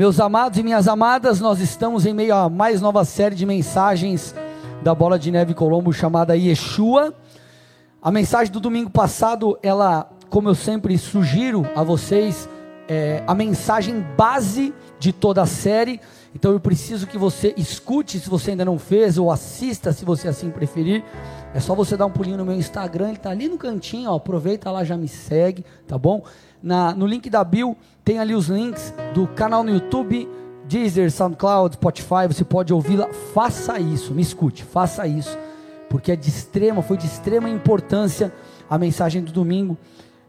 Meus amados e minhas amadas, nós estamos em meio a mais nova série de mensagens da Bola de Neve Colombo chamada Yeshua. A mensagem do domingo passado, ela, como eu sempre sugiro a vocês, é a mensagem base de toda a série. Então eu preciso que você escute se você ainda não fez, ou assista se você assim preferir. É só você dar um pulinho no meu Instagram, ele está ali no cantinho, ó, aproveita lá, já me segue, tá bom? Na, no link da Bill tem ali os links do canal no YouTube, Deezer, SoundCloud, Spotify, você pode ouvir lá. Faça isso, me escute, faça isso, porque é de extrema, foi de extrema importância a mensagem do domingo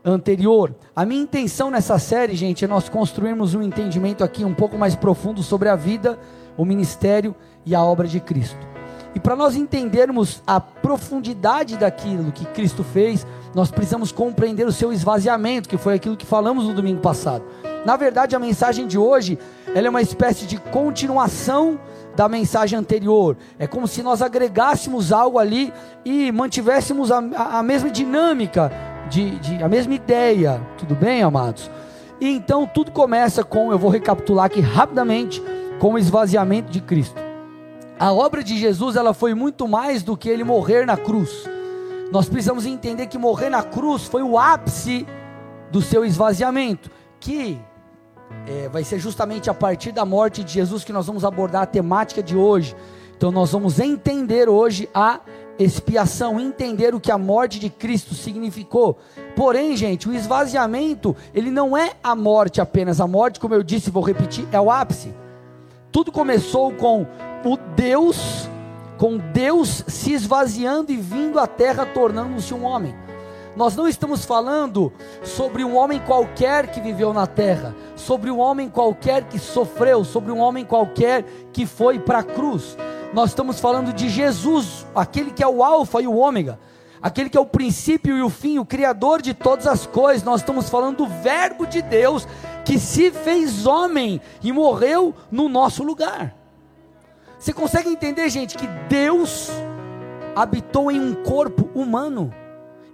anterior. A minha intenção nessa série, gente, é nós construirmos um entendimento aqui um pouco mais profundo sobre a vida, o ministério e a obra de Cristo. E para nós entendermos a profundidade daquilo que Cristo fez, nós precisamos compreender o seu esvaziamento, que foi aquilo que falamos no domingo passado. Na verdade, a mensagem de hoje, ela é uma espécie de continuação da mensagem anterior. É como se nós agregássemos algo ali e mantivéssemos a, a, a mesma dinâmica, de, de, a mesma ideia. Tudo bem, amados? E então tudo começa com, eu vou recapitular aqui rapidamente, com o esvaziamento de Cristo. A obra de Jesus ela foi muito mais do que ele morrer na cruz. Nós precisamos entender que morrer na cruz foi o ápice do seu esvaziamento, que é, vai ser justamente a partir da morte de Jesus que nós vamos abordar a temática de hoje. Então nós vamos entender hoje a expiação, entender o que a morte de Cristo significou. Porém, gente, o esvaziamento, ele não é a morte apenas. A morte, como eu disse, vou repetir, é o ápice. Tudo começou com o Deus, com Deus se esvaziando e vindo à terra, tornando-se um homem. Nós não estamos falando sobre um homem qualquer que viveu na terra, sobre um homem qualquer que sofreu, sobre um homem qualquer que foi para a cruz. Nós estamos falando de Jesus, aquele que é o Alfa e o Ômega, aquele que é o princípio e o fim, o Criador de todas as coisas. Nós estamos falando do Verbo de Deus que se fez homem e morreu no nosso lugar. Você consegue entender, gente, que Deus habitou em um corpo humano?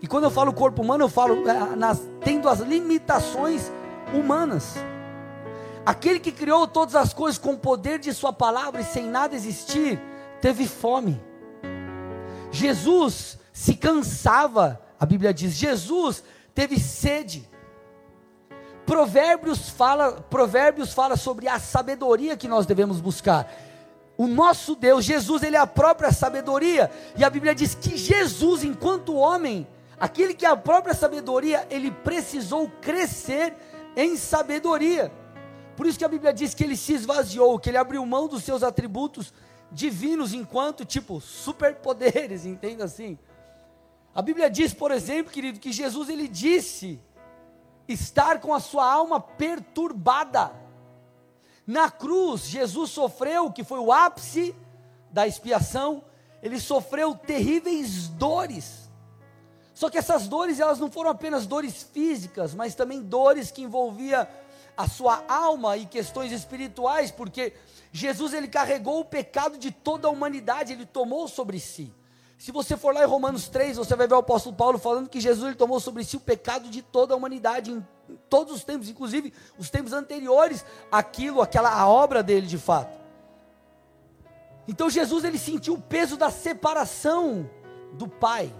E quando eu falo corpo humano, eu falo é, nas, tendo as limitações humanas. Aquele que criou todas as coisas com o poder de Sua palavra e sem nada existir, teve fome. Jesus se cansava, a Bíblia diz, Jesus teve sede. Provérbios fala, Provérbios fala sobre a sabedoria que nós devemos buscar. O nosso Deus, Jesus, ele é a própria sabedoria. E a Bíblia diz que Jesus, enquanto homem, aquele que é a própria sabedoria, ele precisou crescer em sabedoria. Por isso que a Bíblia diz que ele se esvaziou, que ele abriu mão dos seus atributos divinos enquanto tipo superpoderes, entenda assim. A Bíblia diz, por exemplo, querido, que Jesus ele disse estar com a sua alma perturbada. Na cruz, Jesus sofreu, que foi o ápice da expiação, ele sofreu terríveis dores. Só que essas dores, elas não foram apenas dores físicas, mas também dores que envolvia a sua alma e questões espirituais, porque Jesus ele carregou o pecado de toda a humanidade, ele tomou sobre si. Se você for lá em Romanos 3, você vai ver o apóstolo Paulo falando que Jesus ele tomou sobre si o pecado de toda a humanidade todos os tempos, inclusive os tempos anteriores, aquilo, aquela a obra dele de fato. Então Jesus ele sentiu o peso da separação do Pai.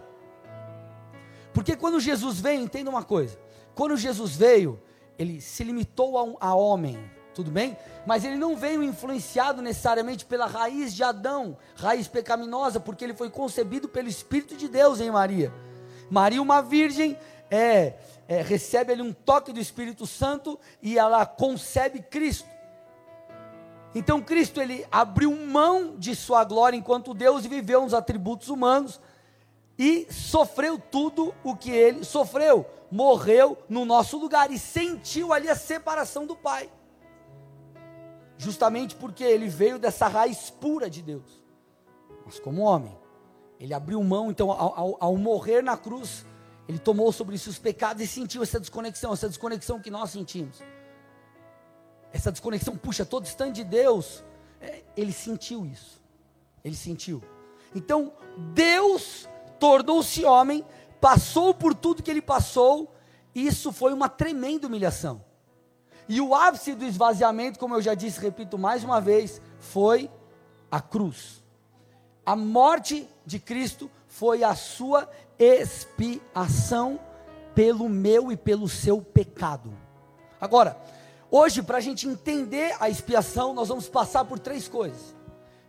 Porque quando Jesus veio, entenda uma coisa, quando Jesus veio, ele se limitou a, um, a homem, tudo bem? Mas ele não veio influenciado necessariamente pela raiz de Adão, raiz pecaminosa, porque ele foi concebido pelo Espírito de Deus em Maria. Maria, uma virgem, é, é, recebe ali um toque do Espírito Santo e ela concebe Cristo. Então Cristo ele abriu mão de sua glória enquanto Deus e viveu uns atributos humanos e sofreu tudo o que ele sofreu, morreu no nosso lugar e sentiu ali a separação do Pai. Justamente porque ele veio dessa raiz pura de Deus. Mas como homem, ele abriu mão, então, ao, ao, ao morrer na cruz, ele tomou sobre si os pecados e sentiu essa desconexão, essa desconexão que nós sentimos. Essa desconexão, puxa, todo distante de Deus. É, ele sentiu isso. Ele sentiu. Então, Deus tornou-se homem, passou por tudo que ele passou, isso foi uma tremenda humilhação. E o ápice do esvaziamento, como eu já disse, repito mais uma vez, foi a cruz. A morte de Cristo foi a sua expiação pelo meu e pelo seu pecado. Agora, hoje, para a gente entender a expiação, nós vamos passar por três coisas.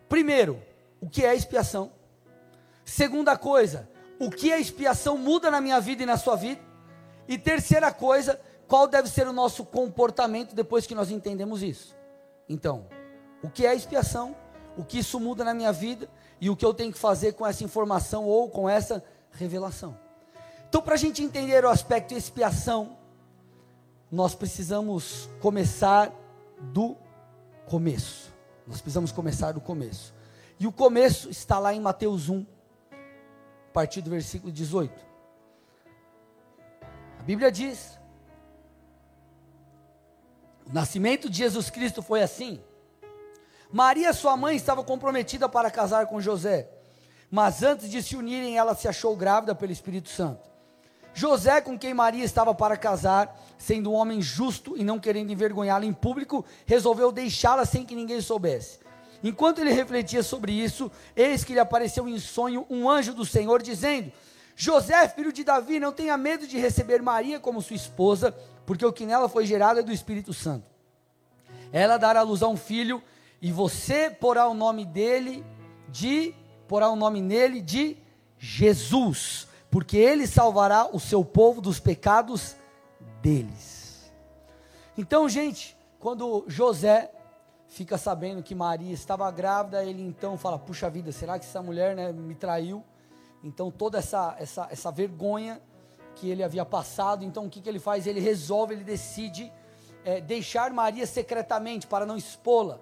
Primeiro, o que é expiação? Segunda coisa, o que a expiação muda na minha vida e na sua vida? E terceira coisa, qual deve ser o nosso comportamento depois que nós entendemos isso? Então, o que é expiação? O que isso muda na minha vida e o que eu tenho que fazer com essa informação ou com essa revelação? Então, para a gente entender o aspecto expiação, nós precisamos começar do começo. Nós precisamos começar do começo. E o começo está lá em Mateus 1, a partir do versículo 18. A Bíblia diz: O nascimento de Jesus Cristo foi assim. Maria, sua mãe, estava comprometida para casar com José, mas antes de se unirem, ela se achou grávida pelo Espírito Santo. José, com quem Maria estava para casar, sendo um homem justo e não querendo envergonhá-la em público, resolveu deixá-la sem que ninguém soubesse. Enquanto ele refletia sobre isso, eis que lhe apareceu em sonho um anjo do Senhor, dizendo: José, filho de Davi, não tenha medo de receber Maria como sua esposa, porque o que nela foi gerado é do Espírito Santo. Ela dará luz a um filho, e você porá o nome dele de porá o nome nele de Jesus, porque ele salvará o seu povo dos pecados deles. Então, gente, quando José fica sabendo que Maria estava grávida, ele então fala: Puxa vida, será que essa mulher né, me traiu? Então, toda essa, essa, essa vergonha que ele havia passado, então o que, que ele faz? Ele resolve, ele decide é, deixar Maria secretamente para não expô-la.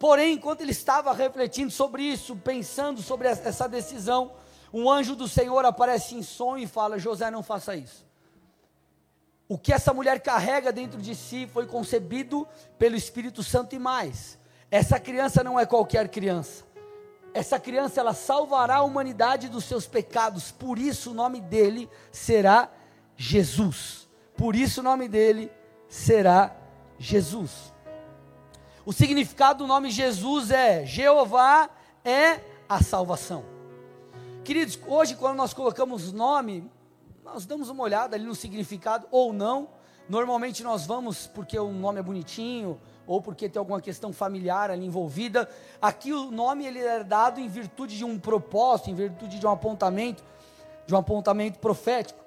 Porém, enquanto ele estava refletindo sobre isso, pensando sobre essa decisão, um anjo do Senhor aparece em sonho e fala: José, não faça isso. O que essa mulher carrega dentro de si foi concebido pelo Espírito Santo e mais. Essa criança não é qualquer criança. Essa criança ela salvará a humanidade dos seus pecados. Por isso o nome dele será Jesus. Por isso o nome dele será Jesus. O significado do nome Jesus é Jeová é a salvação. Queridos, hoje quando nós colocamos nome, nós damos uma olhada ali no significado ou não. Normalmente nós vamos porque o nome é bonitinho ou porque tem alguma questão familiar ali envolvida. Aqui o nome ele é dado em virtude de um propósito, em virtude de um apontamento, de um apontamento profético.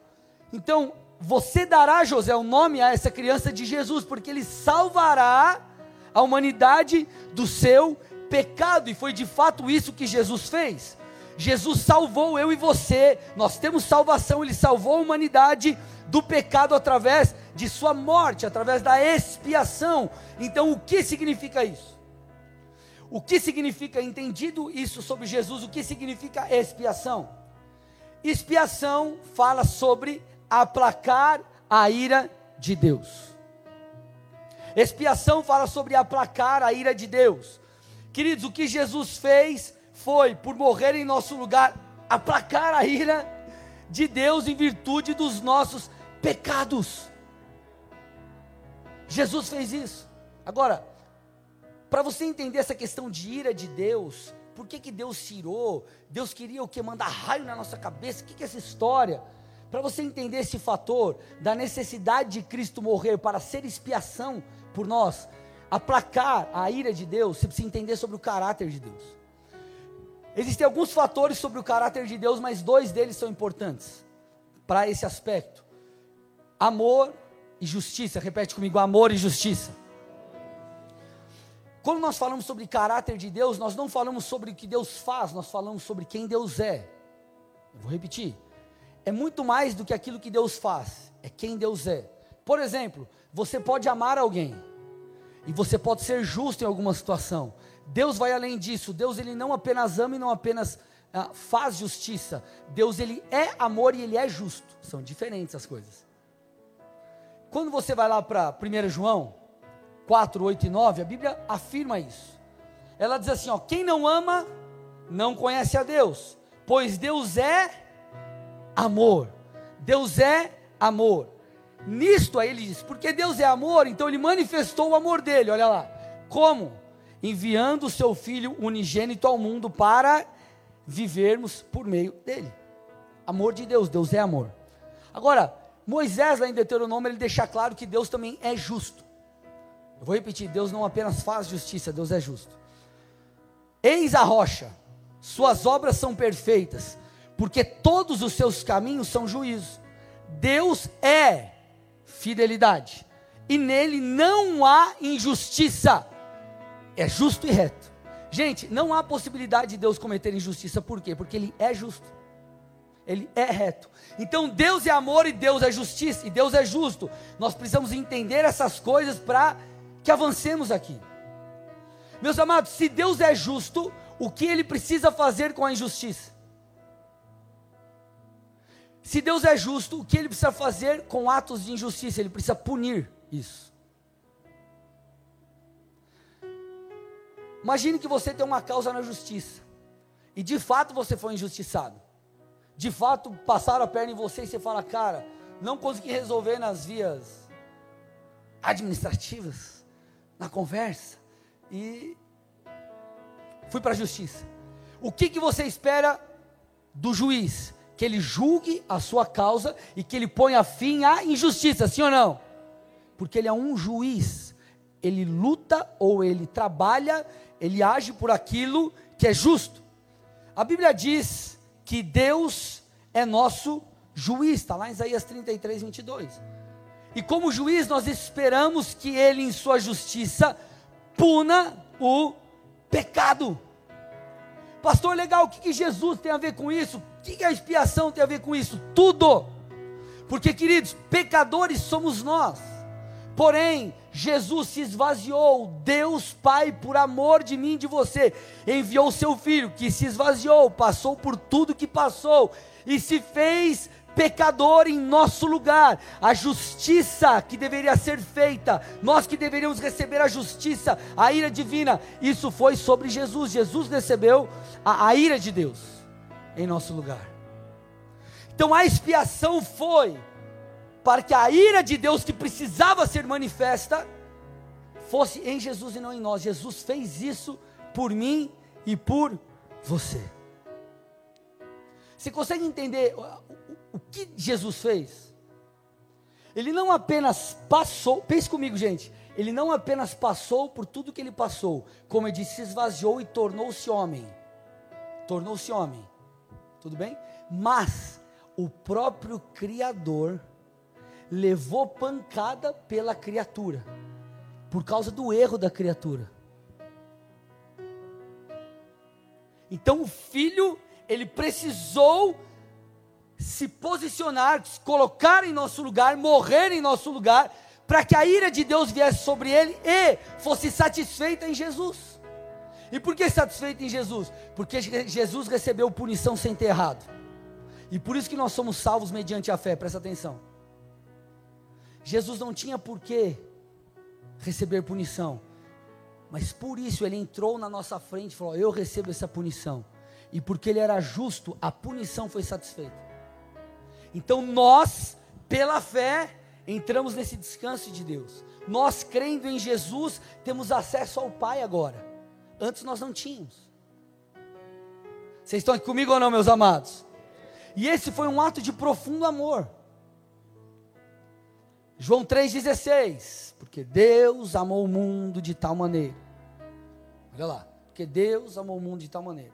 Então, você dará, José, o nome a essa criança de Jesus, porque ele salvará a humanidade do seu pecado, e foi de fato isso que Jesus fez. Jesus salvou eu e você, nós temos salvação, Ele salvou a humanidade do pecado através de Sua morte, através da expiação. Então, o que significa isso? O que significa, entendido isso sobre Jesus, o que significa expiação? Expiação fala sobre aplacar a ira de Deus. Expiação fala sobre aplacar a ira de Deus. Queridos, o que Jesus fez foi, por morrer em nosso lugar, aplacar a ira de Deus em virtude dos nossos pecados. Jesus fez isso. Agora, para você entender essa questão de ira de Deus, por que, que Deus se irou? Deus queria o que? Mandar raio na nossa cabeça? O que, que é essa história? Para você entender esse fator da necessidade de Cristo morrer para ser expiação por nós, aplacar a ira de Deus, você precisa entender sobre o caráter de Deus. Existem alguns fatores sobre o caráter de Deus, mas dois deles são importantes para esse aspecto: amor e justiça. Repete comigo: amor e justiça. Quando nós falamos sobre caráter de Deus, nós não falamos sobre o que Deus faz, nós falamos sobre quem Deus é. Eu vou repetir. É muito mais do que aquilo que Deus faz, é quem Deus é. Por exemplo, você pode amar alguém, e você pode ser justo em alguma situação, Deus vai além disso. Deus ele não apenas ama e não apenas ah, faz justiça. Deus ele é amor e ele é justo. São diferentes as coisas. Quando você vai lá para 1 João 4, 8 e 9, a Bíblia afirma isso. Ela diz assim: ó, quem não ama não conhece a Deus, pois Deus é amor. Deus é amor. Nisto aí ele diz, porque Deus é amor, então ele manifestou o amor dele, olha lá. Como? Enviando o seu filho unigênito ao mundo para vivermos por meio dele. Amor de Deus, Deus é amor. Agora, Moisés lá em Deuteronômio, ele deixa claro que Deus também é justo. Eu vou repetir, Deus não apenas faz justiça, Deus é justo. Eis a rocha, suas obras são perfeitas, porque todos os seus caminhos são juízo. Deus é fidelidade, e nele não há injustiça, é justo e reto. Gente, não há possibilidade de Deus cometer injustiça, por quê? Porque Ele é justo, Ele é reto. Então Deus é amor e Deus é justiça, e Deus é justo. Nós precisamos entender essas coisas para que avancemos aqui. Meus amados, se Deus é justo, o que Ele precisa fazer com a injustiça? Se Deus é justo, o que ele precisa fazer com atos de injustiça? Ele precisa punir isso. Imagine que você tem uma causa na justiça e de fato você foi injustiçado. De fato passaram a perna em você e você fala, cara, não consegui resolver nas vias administrativas, na conversa e fui para a justiça. O que, que você espera do juiz? Que ele julgue a sua causa e que ele ponha fim à injustiça, sim ou não? Porque ele é um juiz, ele luta ou ele trabalha, ele age por aquilo que é justo. A Bíblia diz que Deus é nosso juiz, está lá em Isaías 33, 22. E como juiz, nós esperamos que ele, em sua justiça, puna o pecado. Pastor, legal, o que, que Jesus tem a ver com isso? O que, a expiação tem a ver com isso? Tudo. Porque, queridos, pecadores somos nós. Porém, Jesus se esvaziou, Deus Pai, por amor de mim e de você, enviou seu filho que se esvaziou, passou por tudo que passou e se fez pecador em nosso lugar. A justiça que deveria ser feita, nós que deveríamos receber a justiça, a ira divina, isso foi sobre Jesus. Jesus recebeu a, a ira de Deus em nosso lugar. Então a expiação foi para que a ira de Deus que precisava ser manifesta fosse em Jesus e não em nós. Jesus fez isso por mim e por você. Você consegue entender o que Jesus fez? Ele não apenas passou, pense comigo, gente. Ele não apenas passou por tudo que ele passou, como ele disse, se esvaziou e tornou-se homem. Tornou-se homem. Tudo bem? Mas o próprio Criador levou pancada pela criatura, por causa do erro da criatura. Então o filho, ele precisou se posicionar, se colocar em nosso lugar, morrer em nosso lugar, para que a ira de Deus viesse sobre ele e fosse satisfeita em Jesus. E por que satisfeita em Jesus? Porque Jesus recebeu punição sem ter errado. E por isso que nós somos salvos mediante a fé, presta atenção. Jesus não tinha por que receber punição, mas por isso ele entrou na nossa frente e falou: Eu recebo essa punição. E porque ele era justo, a punição foi satisfeita. Então nós, pela fé, entramos nesse descanso de Deus. Nós, crendo em Jesus, temos acesso ao Pai agora. Antes nós não tínhamos. Vocês estão aqui comigo ou não, meus amados? E esse foi um ato de profundo amor. João 3,16. Porque Deus amou o mundo de tal maneira. Olha lá. Porque Deus amou o mundo de tal maneira.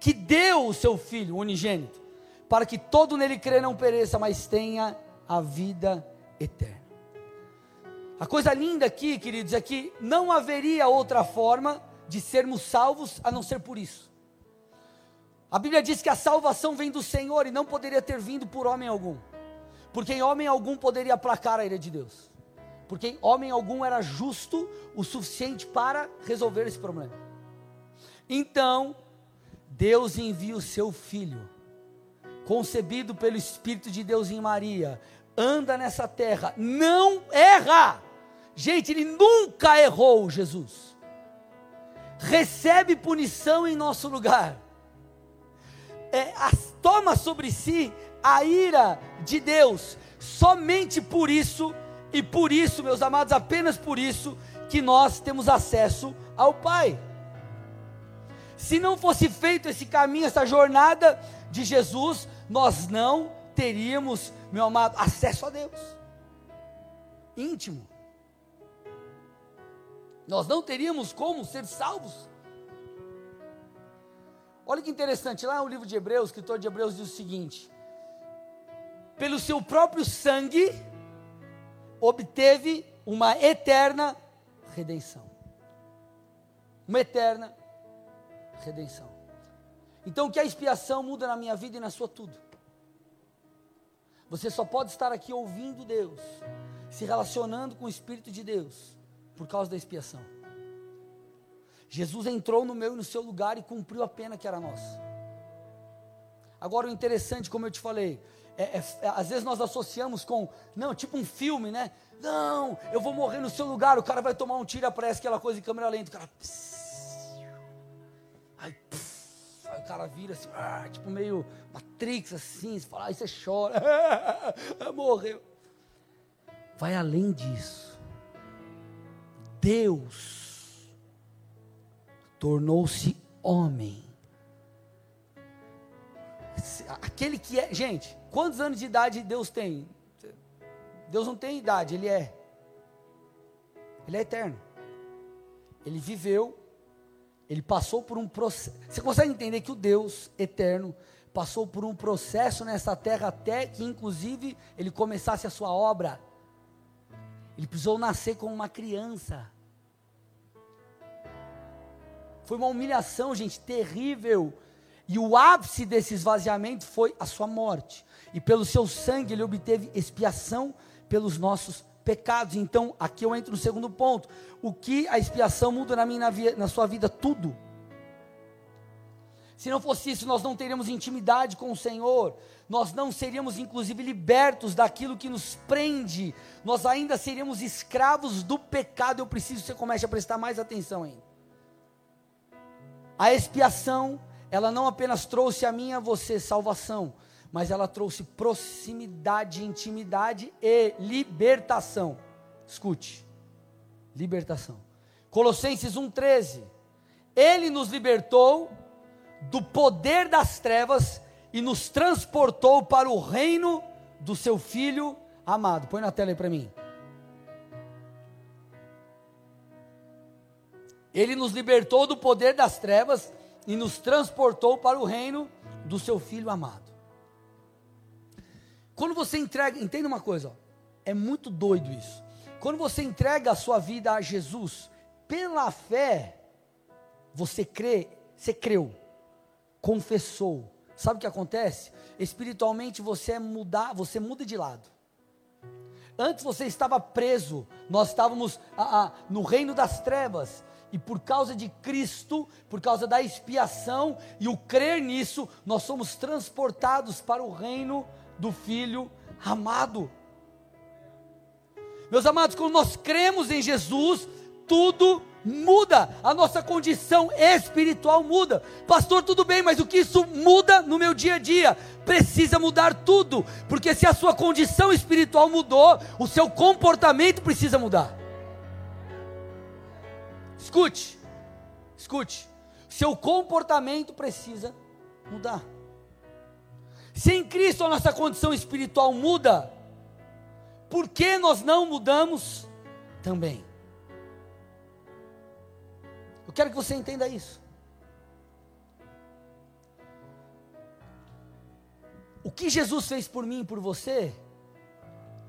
Que deu o seu Filho unigênito para que todo nele crê não pereça, mas tenha a vida eterna. A coisa linda aqui, queridos, é que não haveria outra forma de sermos salvos a não ser por isso. A Bíblia diz que a salvação vem do Senhor e não poderia ter vindo por homem algum, porque em homem algum poderia aplacar a ira de Deus, porque em homem algum era justo o suficiente para resolver esse problema. Então, Deus envia o seu filho concebido pelo Espírito de Deus em Maria, anda nessa terra, não erra. Gente, ele nunca errou, Jesus. Recebe punição em nosso lugar. É, as, toma sobre si a ira de Deus. Somente por isso, e por isso, meus amados, apenas por isso, que nós temos acesso ao Pai. Se não fosse feito esse caminho, essa jornada de Jesus, nós não teríamos, meu amado, acesso a Deus íntimo. Nós não teríamos como ser salvos. Olha que interessante, lá no livro de Hebreus, o escritor de Hebreus diz o seguinte: pelo seu próprio sangue, obteve uma eterna redenção. Uma eterna redenção. Então, o que a expiação muda na minha vida e na sua tudo? Você só pode estar aqui ouvindo Deus, se relacionando com o Espírito de Deus, por causa da expiação. Jesus entrou no meu e no seu lugar e cumpriu a pena que era nossa. Agora, o interessante, como eu te falei, é, é, é, às vezes nós associamos com, não, tipo um filme, né? Não, eu vou morrer no seu lugar, o cara vai tomar um tiro, aparece aquela coisa em câmera lenta, o cara. Aí, pss, aí o cara vira assim, ah, tipo meio Matrix assim, você fala, aí você chora, morreu. Vai além disso. Deus tornou-se homem. Aquele que é, gente, Quantos anos de idade Deus tem? Deus não tem idade, Ele é. Ele é eterno. Ele viveu, ele passou por um processo. Você consegue entender que o Deus eterno passou por um processo nessa terra até que, inclusive, ele começasse a sua obra? Ele precisou nascer como uma criança. Foi uma humilhação, gente, terrível. E o ápice desse esvaziamento foi a sua morte e pelo seu sangue ele obteve expiação pelos nossos pecados. Então, aqui eu entro no segundo ponto. O que a expiação muda na minha na, na sua vida? Tudo. Se não fosse isso, nós não teríamos intimidade com o Senhor, nós não seríamos inclusive libertos daquilo que nos prende, nós ainda seríamos escravos do pecado. Eu preciso que você comece a prestar mais atenção ainda. A expiação, ela não apenas trouxe a mim e a você salvação, mas ela trouxe proximidade, intimidade e libertação. Escute, libertação. Colossenses 1,13. Ele nos libertou do poder das trevas e nos transportou para o reino do seu Filho amado. Põe na tela aí para mim. Ele nos libertou do poder das trevas e nos transportou para o reino do seu Filho amado. Quando você entrega, entenda uma coisa, ó, é muito doido isso. Quando você entrega a sua vida a Jesus, pela fé, você crê, você creu, confessou. Sabe o que acontece? Espiritualmente você é mudar, você muda de lado. Antes você estava preso, nós estávamos ah, ah, no reino das trevas, e por causa de Cristo, por causa da expiação e o crer nisso, nós somos transportados para o reino do Filho amado. Meus amados, quando nós cremos em Jesus, tudo muda, a nossa condição espiritual muda. Pastor, tudo bem, mas o que isso muda no meu dia a dia? Precisa mudar tudo, porque se a sua condição espiritual mudou, o seu comportamento precisa mudar. Escute, escute, seu comportamento precisa mudar. Se em Cristo a nossa condição espiritual muda, por que nós não mudamos também? Quero que você entenda isso. O que Jesus fez por mim e por você,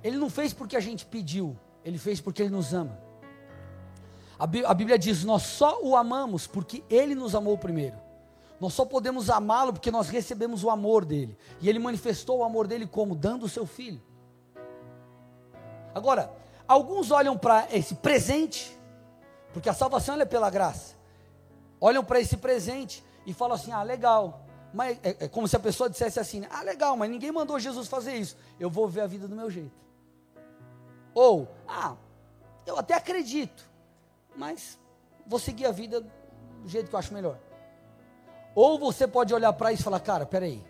Ele não fez porque a gente pediu, Ele fez porque Ele nos ama. A Bíblia diz: Nós só o amamos porque Ele nos amou primeiro. Nós só podemos amá-lo porque nós recebemos o amor dele. E ele manifestou o amor dele como? Dando o seu filho. Agora, alguns olham para esse presente, porque a salvação é pela graça. Olham para esse presente e falam assim: ah, legal. Mas é, é como se a pessoa dissesse assim: ah, legal, mas ninguém mandou Jesus fazer isso. Eu vou ver a vida do meu jeito. Ou, ah, eu até acredito, mas vou seguir a vida do jeito que eu acho melhor. Ou você pode olhar para isso e falar, cara, peraí,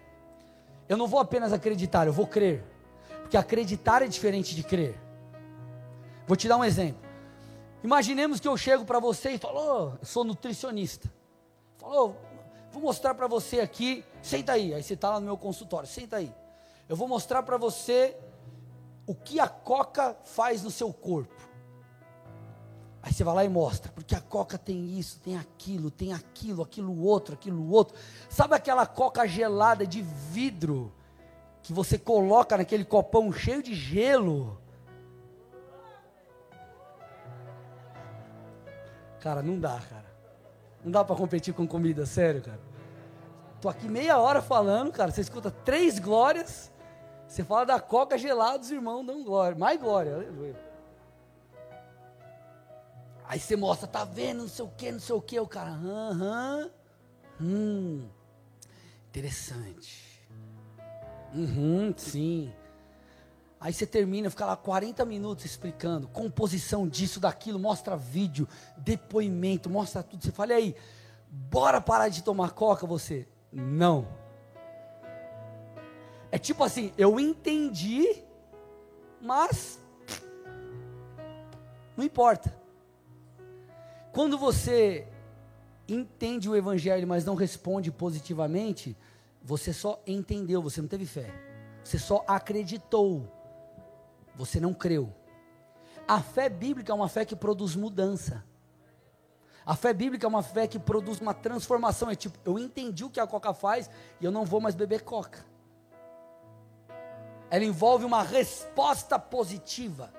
eu não vou apenas acreditar, eu vou crer. Porque acreditar é diferente de crer. Vou te dar um exemplo. Imaginemos que eu chego para você e falo, oh, sou nutricionista. Falou, vou mostrar para você aqui, senta aí. Aí você está lá no meu consultório, senta aí. Eu vou mostrar para você o que a coca faz no seu corpo. Aí você vai lá e mostra, porque a coca tem isso, tem aquilo, tem aquilo, aquilo outro, aquilo outro. Sabe aquela coca gelada de vidro que você coloca naquele copão cheio de gelo? Cara, não dá, cara. Não dá para competir com comida, sério, cara. Tô aqui meia hora falando, cara. Você escuta três glórias. Você fala da coca gelada, os irmãos dão glória. Mais glória, aleluia. Aí você mostra, tá vendo, não sei o que, não sei o que. O cara, aham, hum, interessante. Uhum, sim. Aí você termina, fica lá 40 minutos explicando, composição disso, daquilo, mostra vídeo, depoimento, mostra tudo. Você fala, e aí, bora parar de tomar coca você? Não. É tipo assim, eu entendi, mas não importa. Quando você entende o evangelho, mas não responde positivamente, você só entendeu, você não teve fé. Você só acreditou. Você não creu. A fé bíblica é uma fé que produz mudança. A fé bíblica é uma fé que produz uma transformação. É tipo, eu entendi o que a coca faz e eu não vou mais beber coca. Ela envolve uma resposta positiva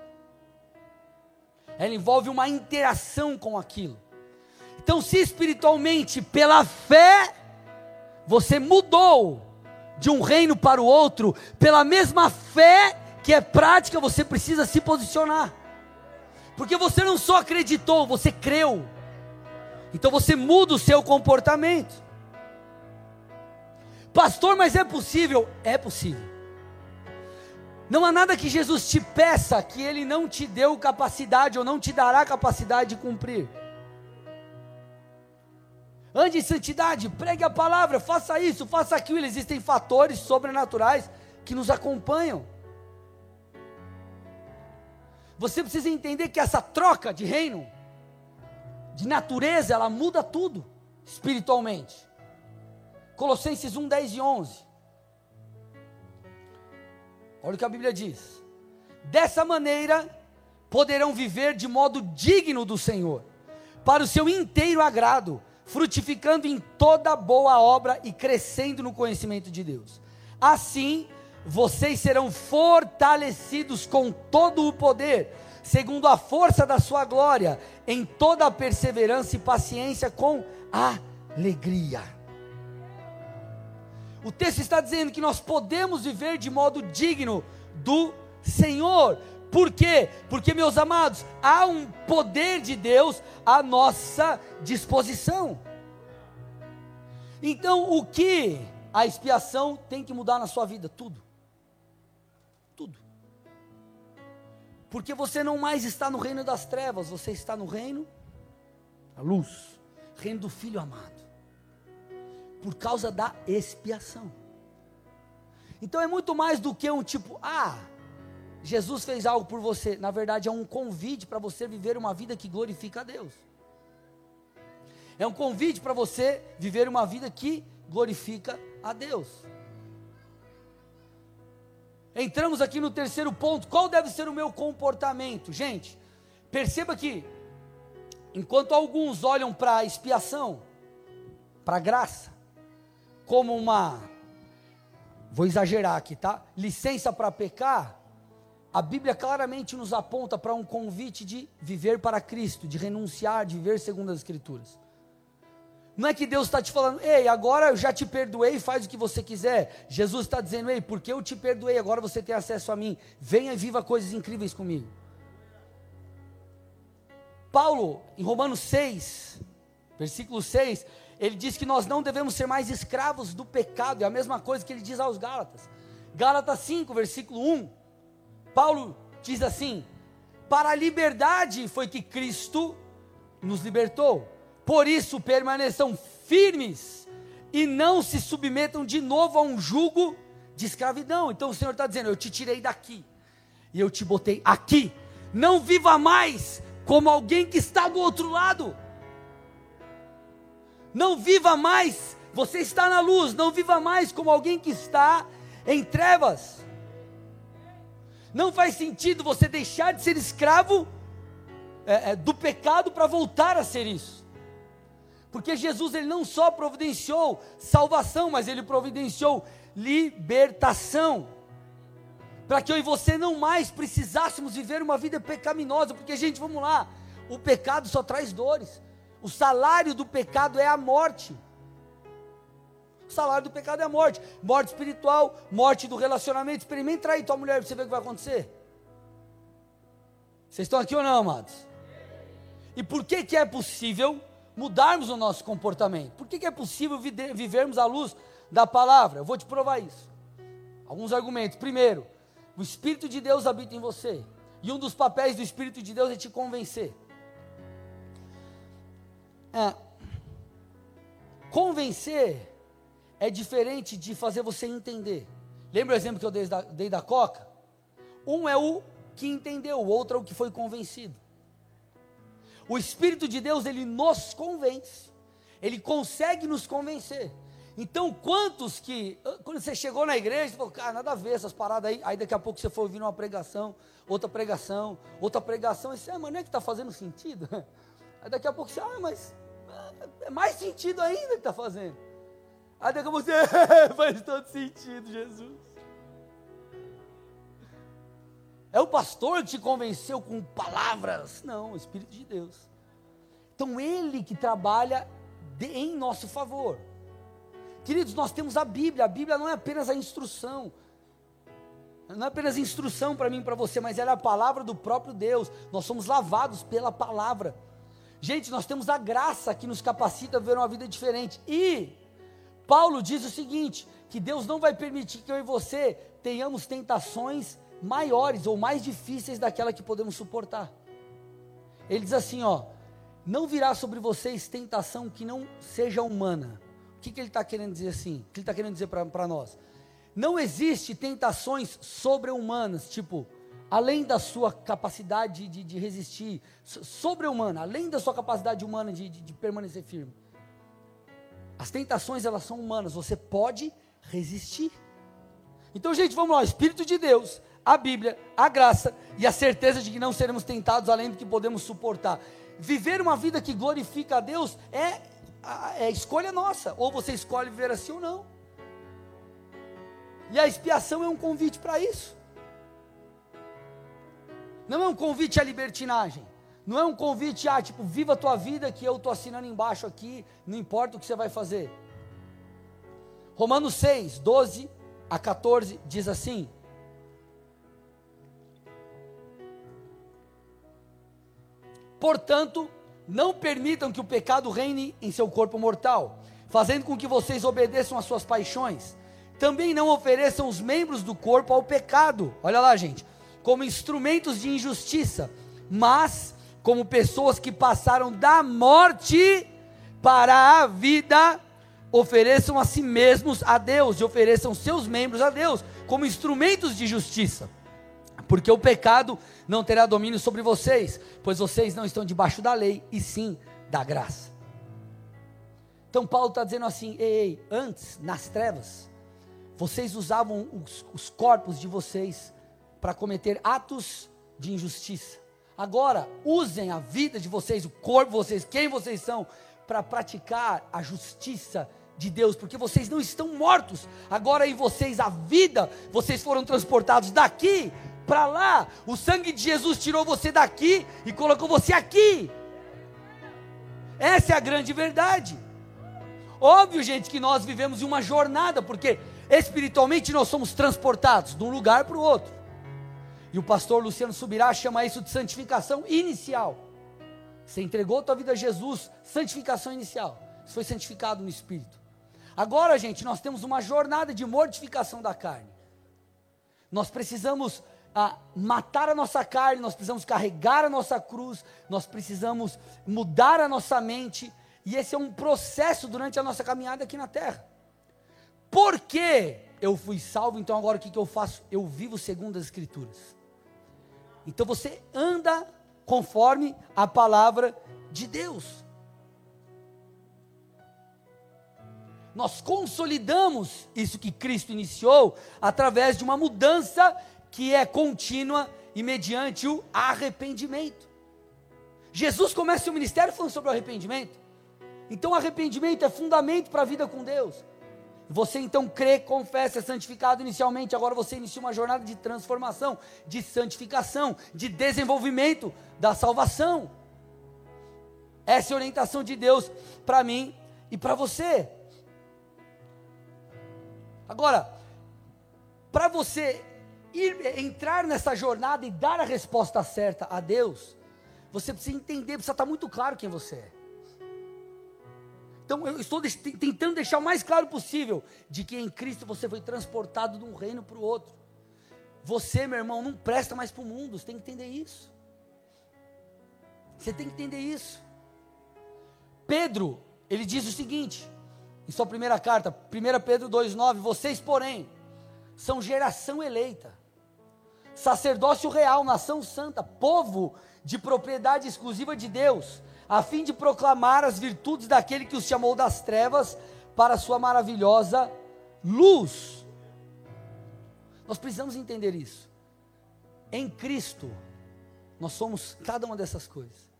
ela envolve uma interação com aquilo. Então, se espiritualmente, pela fé, você mudou de um reino para o outro, pela mesma fé que é prática, você precisa se posicionar. Porque você não só acreditou, você creu. Então você muda o seu comportamento. Pastor, mas é possível? É possível. Não há nada que Jesus te peça que Ele não te deu capacidade ou não te dará capacidade de cumprir. Ande em santidade, pregue a palavra, faça isso, faça aquilo. Existem fatores sobrenaturais que nos acompanham. Você precisa entender que essa troca de reino, de natureza, ela muda tudo espiritualmente. Colossenses 1, 10 e 11. Olha o que a Bíblia diz. Dessa maneira poderão viver de modo digno do Senhor, para o seu inteiro agrado, frutificando em toda boa obra e crescendo no conhecimento de Deus. Assim, vocês serão fortalecidos com todo o poder, segundo a força da sua glória, em toda a perseverança e paciência com alegria o texto está dizendo que nós podemos viver de modo digno do Senhor. Por quê? Porque, meus amados, há um poder de Deus à nossa disposição. Então, o que a expiação tem que mudar na sua vida? Tudo. Porque você não mais está no reino das trevas, você está no reino da luz, reino do Filho amado por causa da expiação. Então é muito mais do que um tipo, ah, Jesus fez algo por você. Na verdade, é um convite para você viver uma vida que glorifica a Deus. É um convite para você viver uma vida que glorifica a Deus. Entramos aqui no terceiro ponto. Qual deve ser o meu comportamento? Gente, perceba que, enquanto alguns olham para a expiação, para a graça, como uma, vou exagerar aqui, tá? Licença para pecar, a Bíblia claramente nos aponta para um convite de viver para Cristo, de renunciar, de viver segundo as Escrituras. Não é que Deus está te falando, ei, agora eu já te perdoei, faz o que você quiser. Jesus está dizendo, ei, porque eu te perdoei, agora você tem acesso a mim. Venha e viva coisas incríveis comigo. Paulo, em Romanos 6, versículo 6, ele diz que nós não devemos ser mais escravos do pecado, é a mesma coisa que ele diz aos Gálatas. Gálatas 5, versículo 1. Paulo diz assim: Para a liberdade foi que Cristo nos libertou. Por isso permaneçam firmes e não se submetam de novo a um jugo de escravidão. Então o Senhor está dizendo: Eu te tirei daqui e eu te botei aqui. Não viva mais como alguém que está do outro lado. Não viva mais, você está na luz, não viva mais como alguém que está em trevas. Não faz sentido você deixar de ser escravo é, é, do pecado para voltar a ser isso. Porque Jesus ele não só providenciou salvação, mas ele providenciou libertação. Para que eu e você não mais precisássemos viver uma vida pecaminosa, porque gente, vamos lá, o pecado só traz dores. O salário do pecado é a morte. O salário do pecado é a morte. Morte espiritual, morte do relacionamento. Experimenta trair tua mulher para você ver o que vai acontecer. Vocês estão aqui ou não, amados? E por que, que é possível mudarmos o nosso comportamento? Por que, que é possível vivermos à luz da palavra? Eu vou te provar isso. Alguns argumentos. Primeiro, o Espírito de Deus habita em você. E um dos papéis do Espírito de Deus é te convencer. É, convencer é diferente de fazer você entender. Lembra o exemplo que eu dei da, dei da Coca? Um é o que entendeu, o outro é o que foi convencido. O Espírito de Deus, ele nos convence. Ele consegue nos convencer. Então, quantos que, ah, quando você chegou na igreja, falou, cara, nada a ver essas paradas aí, aí daqui a pouco você foi ouvir uma pregação, outra pregação, outra pregação, e você, ah, mas não é que está fazendo sentido? Aí daqui a pouco você, ah, mas ah, é mais sentido ainda que está fazendo. Aí daqui a pouco você, faz todo sentido, Jesus. É o pastor que te convenceu com palavras? Não, o Espírito de Deus. Então ele que trabalha de, em nosso favor. Queridos, nós temos a Bíblia. A Bíblia não é apenas a instrução. Não é apenas instrução para mim e para você, mas ela é a palavra do próprio Deus. Nós somos lavados pela palavra. Gente, nós temos a graça que nos capacita a ver uma vida diferente. E Paulo diz o seguinte: que Deus não vai permitir que eu e você tenhamos tentações maiores ou mais difíceis daquela que podemos suportar. Ele diz assim: ó, não virá sobre vocês tentação que não seja humana. O que, que ele está querendo dizer assim? O que ele está querendo dizer para nós? Não existe tentações sobre-humanas, tipo, além da sua capacidade de, de resistir, sobre-humana, além da sua capacidade humana de, de, de permanecer firme. As tentações elas são humanas, você pode resistir. Então, gente, vamos lá, Espírito de Deus, a Bíblia, a graça e a certeza de que não seremos tentados além do que podemos suportar. Viver uma vida que glorifica a Deus é, é escolha nossa, ou você escolhe viver assim ou não. E a expiação é um convite para isso. Não é um convite à libertinagem. Não é um convite, ah, tipo, viva a tua vida que eu estou assinando embaixo aqui, não importa o que você vai fazer. Romanos 6, 12 a 14 diz assim: Portanto, não permitam que o pecado reine em seu corpo mortal, fazendo com que vocês obedeçam às suas paixões. Também não ofereçam os membros do corpo ao pecado, olha lá, gente, como instrumentos de injustiça, mas como pessoas que passaram da morte para a vida, ofereçam a si mesmos a Deus e ofereçam seus membros a Deus como instrumentos de justiça. Porque o pecado não terá domínio sobre vocês, pois vocês não estão debaixo da lei, e sim da graça. Então Paulo está dizendo assim: ei, ei, antes, nas trevas, vocês usavam os, os corpos de vocês para cometer atos de injustiça. Agora, usem a vida de vocês, o corpo de vocês, quem vocês são, para praticar a justiça de Deus, porque vocês não estão mortos. Agora em vocês a vida, vocês foram transportados daqui para lá. O sangue de Jesus tirou você daqui e colocou você aqui. Essa é a grande verdade. Óbvio, gente, que nós vivemos em uma jornada, porque espiritualmente nós somos transportados de um lugar para o outro. E o pastor Luciano Subirá chama isso de santificação inicial. Você entregou tua vida a Jesus, santificação inicial. Você foi santificado no Espírito. Agora, gente, nós temos uma jornada de mortificação da carne. Nós precisamos ah, matar a nossa carne, nós precisamos carregar a nossa cruz, nós precisamos mudar a nossa mente. E esse é um processo durante a nossa caminhada aqui na terra. Por quê? eu fui salvo, então agora o que, que eu faço? Eu vivo segundo as Escrituras. Então você anda conforme a palavra de Deus. Nós consolidamos isso que Cristo iniciou através de uma mudança que é contínua e mediante o arrependimento. Jesus começa seu ministério falando sobre o arrependimento. Então, arrependimento é fundamento para a vida com Deus. Você então crê, confessa, é santificado inicialmente, agora você inicia uma jornada de transformação, de santificação, de desenvolvimento da salvação. Essa é a orientação de Deus para mim e para você. Agora, para você ir entrar nessa jornada e dar a resposta certa a Deus, você precisa entender, precisa estar muito claro quem você é. Então eu estou tentando deixar o mais claro possível de que em Cristo você foi transportado de um reino para o outro. Você, meu irmão, não presta mais para o mundo, você tem que entender isso. Você tem que entender isso. Pedro, ele diz o seguinte, em sua primeira carta, 1 Pedro 2,9: Vocês, porém, são geração eleita, sacerdócio real, nação santa, povo de propriedade exclusiva de Deus, a fim de proclamar as virtudes daquele que os chamou das trevas para a sua maravilhosa luz. Nós precisamos entender isso. Em Cristo, nós somos cada uma dessas coisas.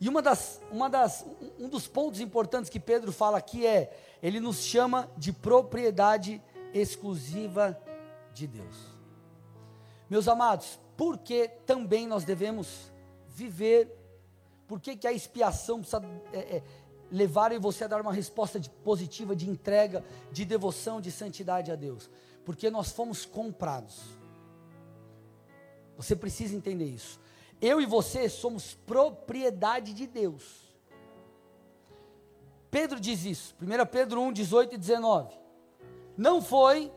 E uma das, uma das, um dos pontos importantes que Pedro fala aqui é: ele nos chama de propriedade exclusiva de Deus. Meus amados, por que também nós devemos viver? Por que, que a expiação precisa é, é, levar você a dar uma resposta de, positiva, de entrega, de devoção, de santidade a Deus? Porque nós fomos comprados. Você precisa entender isso. Eu e você somos propriedade de Deus. Pedro diz isso, 1 Pedro 1, 18 e 19. Não foi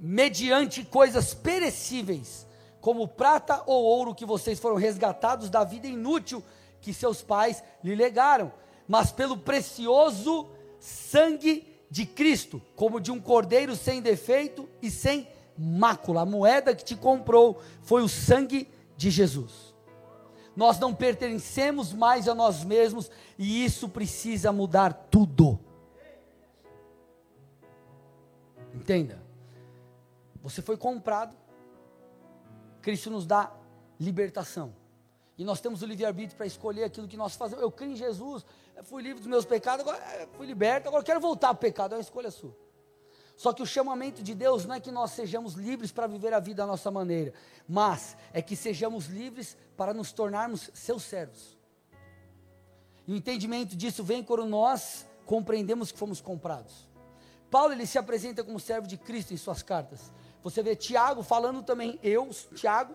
mediante coisas perecíveis, como prata ou ouro, que vocês foram resgatados da vida inútil que seus pais lhe legaram, mas pelo precioso sangue de Cristo, como de um cordeiro sem defeito e sem mácula. A moeda que te comprou foi o sangue de Jesus. Nós não pertencemos mais a nós mesmos e isso precisa mudar tudo. Entenda? Você foi comprado, Cristo nos dá libertação. E nós temos o livre-arbítrio para escolher aquilo que nós fazemos. Eu creio em Jesus, fui livre dos meus pecados, agora fui liberto, agora quero voltar ao pecado, é uma escolha sua. Só que o chamamento de Deus não é que nós sejamos livres para viver a vida da nossa maneira, mas é que sejamos livres para nos tornarmos seus servos. E o entendimento disso vem quando nós compreendemos que fomos comprados. Paulo ele se apresenta como servo de Cristo em suas cartas. Você vê Tiago falando também, eu, Tiago,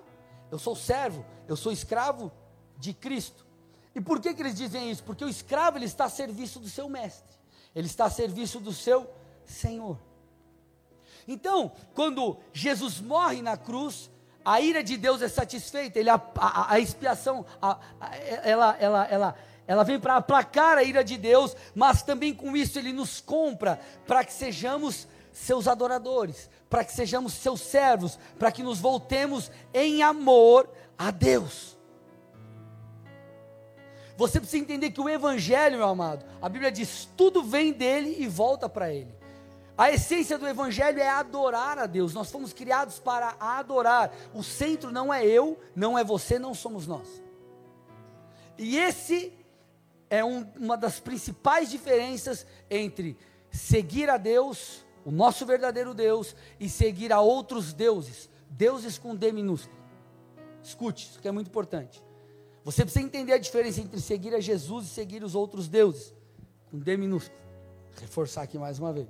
eu sou servo, eu sou escravo de Cristo. E por que, que eles dizem isso? Porque o escravo ele está a serviço do seu mestre, ele está a serviço do seu Senhor. Então, quando Jesus morre na cruz, a ira de Deus é satisfeita, ele, a, a, a expiação, a, ela, ela, ela, ela vem para aplacar a ira de Deus, mas também com isso ele nos compra para que sejamos seus adoradores, para que sejamos seus servos, para que nos voltemos em amor a Deus. Você precisa entender que o Evangelho, meu amado, a Bíblia diz: tudo vem dele e volta para ele. A essência do Evangelho é adorar a Deus. Nós fomos criados para adorar. O centro não é eu, não é você, não somos nós. E esse é um, uma das principais diferenças entre seguir a Deus o nosso verdadeiro Deus e seguir a outros deuses, deuses com D minúsculo. Escute, isso que é muito importante. Você precisa entender a diferença entre seguir a Jesus e seguir os outros deuses, com D minúsculo. Reforçar aqui mais uma vez.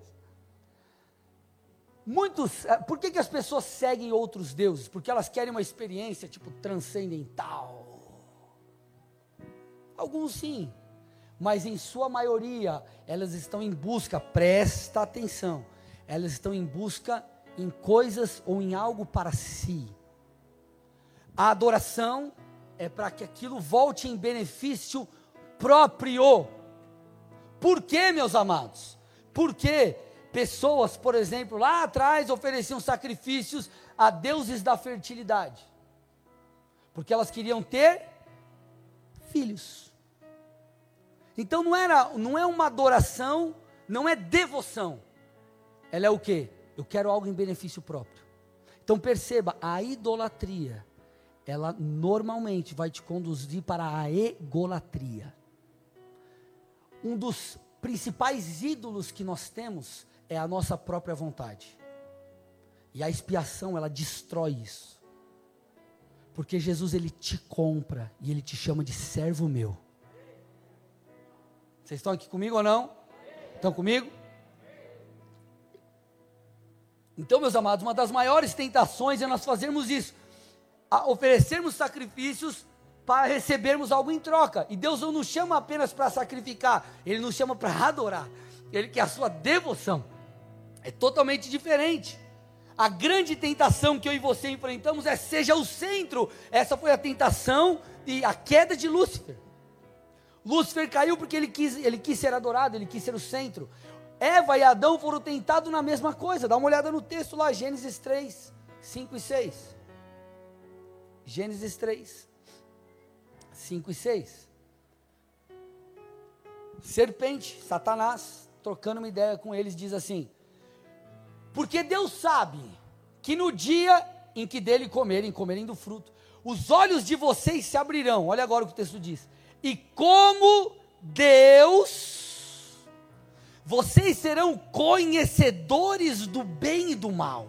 Muitos, eh, por que, que as pessoas seguem outros deuses? Porque elas querem uma experiência tipo transcendental. Alguns sim, mas em sua maioria elas estão em busca, presta atenção, elas estão em busca em coisas ou em algo para si. A adoração é para que aquilo volte em benefício próprio. Por quê, meus amados? Porque pessoas, por exemplo, lá atrás ofereciam sacrifícios a deuses da fertilidade, porque elas queriam ter filhos. Então não era, não é uma adoração, não é devoção. Ela é o quê? Eu quero algo em benefício próprio. Então perceba, a idolatria, ela normalmente vai te conduzir para a egolatria. Um dos principais ídolos que nós temos é a nossa própria vontade. E a expiação, ela destrói isso. Porque Jesus, ele te compra e ele te chama de servo meu. Vocês estão aqui comigo ou não? Estão comigo? Então, meus amados, uma das maiores tentações é nós fazermos isso, oferecermos sacrifícios para recebermos algo em troca. E Deus não nos chama apenas para sacrificar, Ele nos chama para adorar. Ele quer a sua devoção. É totalmente diferente. A grande tentação que eu e você enfrentamos é seja o centro. Essa foi a tentação e a queda de Lúcifer. Lúcifer caiu porque ele quis, ele quis ser adorado, ele quis ser o centro. Eva e Adão foram tentados na mesma coisa. Dá uma olhada no texto lá, Gênesis 3, 5 e 6. Gênesis 3, 5 e 6. Serpente, Satanás, trocando uma ideia com eles, diz assim: porque Deus sabe que no dia em que dele comerem, comerem do fruto, os olhos de vocês se abrirão. Olha agora o que o texto diz. E como Deus, vocês serão conhecedores do bem e do mal.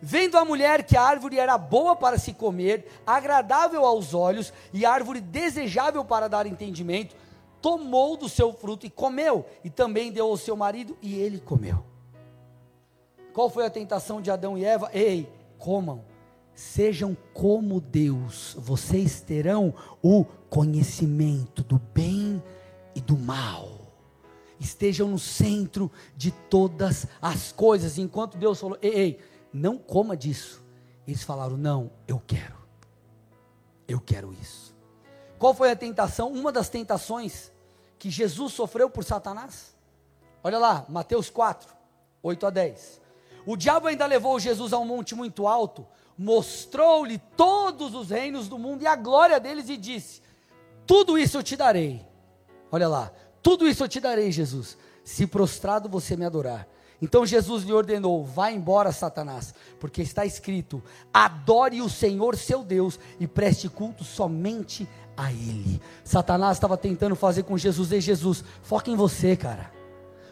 Vendo a mulher que a árvore era boa para se comer, agradável aos olhos e árvore desejável para dar entendimento, tomou do seu fruto e comeu, e também deu ao seu marido, e ele comeu. Qual foi a tentação de Adão e Eva? Ei, comam, sejam como Deus, vocês terão o conhecimento do bem e do mal. Estejam no centro de todas as coisas. Enquanto Deus falou: ei, ei, não coma disso. Eles falaram: não, eu quero. Eu quero isso. Qual foi a tentação? Uma das tentações que Jesus sofreu por Satanás? Olha lá, Mateus 4, 8 a 10. O diabo ainda levou Jesus a um monte muito alto, mostrou-lhe todos os reinos do mundo e a glória deles e disse: Tudo isso eu te darei. Olha lá, tudo isso eu te darei, Jesus, se prostrado você me adorar. Então Jesus lhe ordenou: Vá embora, Satanás, porque está escrito: Adore o Senhor seu Deus e preste culto somente a Ele. Satanás estava tentando fazer com Jesus: Ei, Jesus, foca em você, cara.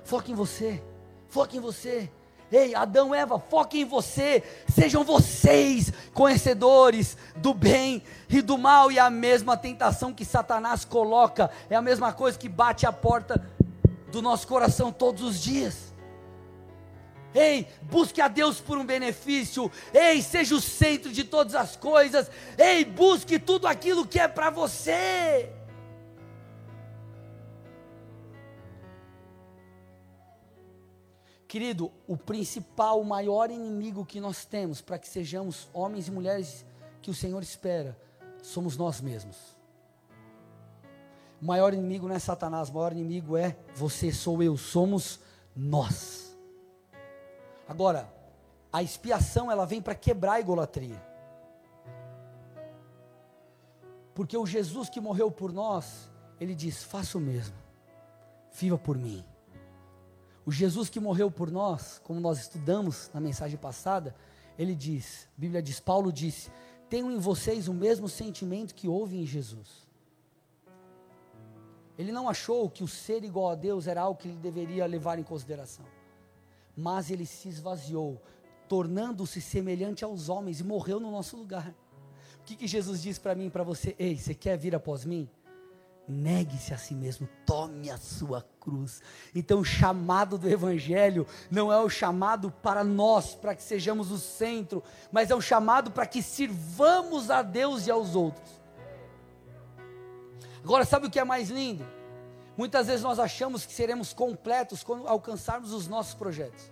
Foca em você. Foca em você. Ei, Adão, Eva, foquem em você, sejam vocês conhecedores do bem e do mal, e a mesma tentação que Satanás coloca, é a mesma coisa que bate a porta do nosso coração todos os dias. Ei, busque a Deus por um benefício. Ei, seja o centro de todas as coisas. Ei, busque tudo aquilo que é para você. Querido, o principal, o maior inimigo que nós temos para que sejamos homens e mulheres que o Senhor espera, somos nós mesmos. O maior inimigo não é Satanás, o maior inimigo é você, sou eu, somos nós. Agora, a expiação ela vem para quebrar a idolatria. Porque o Jesus que morreu por nós, ele diz: faça o mesmo, viva por mim. O Jesus que morreu por nós, como nós estudamos na mensagem passada, ele diz, a Bíblia diz, Paulo disse: tenham em vocês o mesmo sentimento que houve em Jesus. Ele não achou que o ser igual a Deus era algo que ele deveria levar em consideração, mas ele se esvaziou, tornando-se semelhante aos homens e morreu no nosso lugar. O que, que Jesus diz para mim e para você? Ei, você quer vir após mim? Negue-se a si mesmo, tome a sua cruz. Então, o chamado do Evangelho não é o chamado para nós, para que sejamos o centro, mas é o chamado para que sirvamos a Deus e aos outros. Agora, sabe o que é mais lindo? Muitas vezes nós achamos que seremos completos quando alcançarmos os nossos projetos.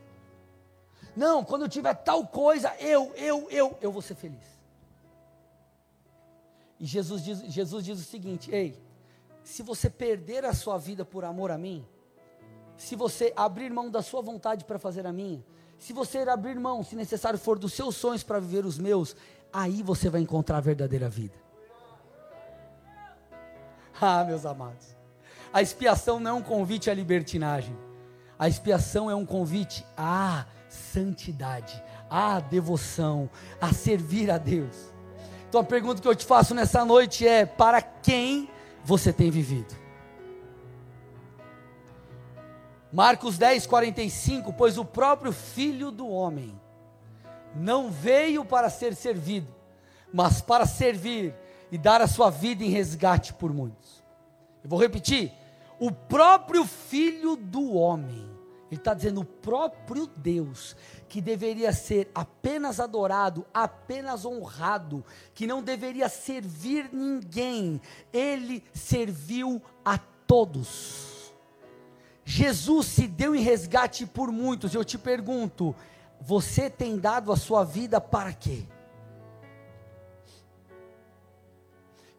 Não, quando eu tiver tal coisa, eu, eu, eu, eu vou ser feliz. E Jesus diz, Jesus diz o seguinte: ei, se você perder a sua vida por amor a mim, se você abrir mão da sua vontade para fazer a minha, se você abrir mão, se necessário for, dos seus sonhos para viver os meus, aí você vai encontrar a verdadeira vida. Ah, meus amados, a expiação não é um convite à libertinagem, a expiação é um convite à santidade, à devoção, a servir a Deus. Então a pergunta que eu te faço nessa noite é: para quem você tem vivido? Marcos 10, 45: Pois o próprio Filho do Homem não veio para ser servido, mas para servir e dar a sua vida em resgate por muitos. Eu vou repetir: o próprio Filho do Homem, ele está dizendo o próprio Deus, que deveria ser apenas adorado, apenas honrado, que não deveria servir ninguém, ele serviu a todos. Jesus se deu em resgate por muitos. Eu te pergunto: você tem dado a sua vida para quê?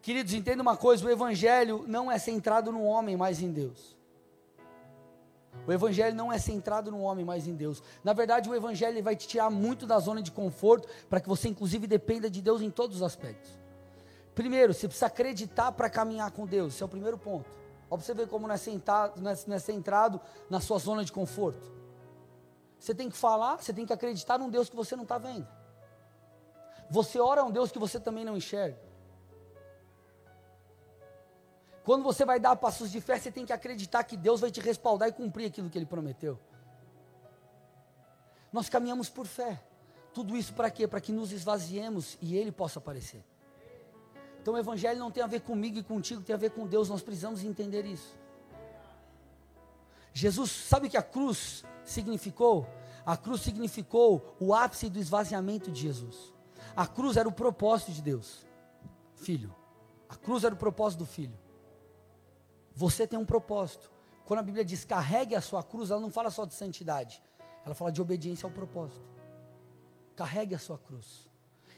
Queridos, entenda uma coisa: o Evangelho não é centrado no homem, mas em Deus. O Evangelho não é centrado no homem, mas em Deus. Na verdade, o Evangelho vai te tirar muito da zona de conforto, para que você, inclusive, dependa de Deus em todos os aspectos. Primeiro, você precisa acreditar para caminhar com Deus, esse é o primeiro ponto. Ó, você ver como não é, sentado, não, é, não é centrado na sua zona de conforto. Você tem que falar, você tem que acreditar num Deus que você não está vendo. Você ora a um Deus que você também não enxerga. Quando você vai dar passos de fé, você tem que acreditar que Deus vai te respaldar e cumprir aquilo que Ele prometeu. Nós caminhamos por fé. Tudo isso para quê? Para que nos esvaziemos e Ele possa aparecer. Então o evangelho não tem a ver comigo e contigo, tem a ver com Deus, nós precisamos entender isso. Jesus, sabe o que a cruz significou? A cruz significou o ápice do esvaziamento de Jesus. A cruz era o propósito de Deus. Filho. A cruz era o propósito do filho. Você tem um propósito. Quando a Bíblia diz carregue a sua cruz, ela não fala só de santidade. Ela fala de obediência ao propósito. Carregue a sua cruz.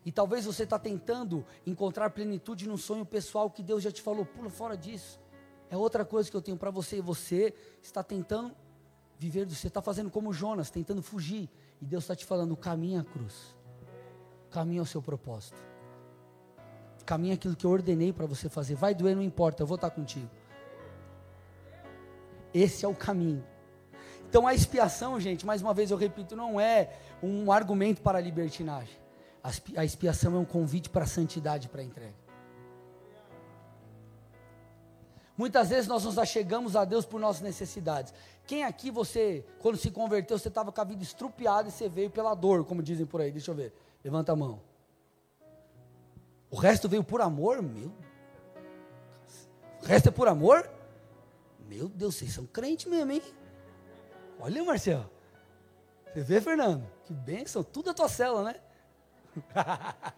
E talvez você está tentando encontrar plenitude num sonho pessoal que Deus já te falou, pula fora disso. É outra coisa que eu tenho para você. Você está tentando viver, você está fazendo como Jonas, tentando fugir. E Deus está te falando, caminha a cruz. Caminha ao seu propósito. Caminha aquilo que eu ordenei para você fazer. Vai doer, não importa, eu vou estar contigo. Esse é o caminho. Então a expiação, gente, mais uma vez eu repito, não é um argumento para a libertinagem. A expiação é um convite para a santidade, para a entrega. Muitas vezes nós nos achegamos a Deus por nossas necessidades. Quem aqui você, quando se converteu, você estava com a vida estrupiada e você veio pela dor, como dizem por aí? Deixa eu ver. Levanta a mão. O resto veio por amor? Meu. O resto é por amor? Meu Deus, vocês são crentes mesmo, hein? Olha, Marcelo. Você vê, Fernando? Que bênção. Tudo a tua cela, né?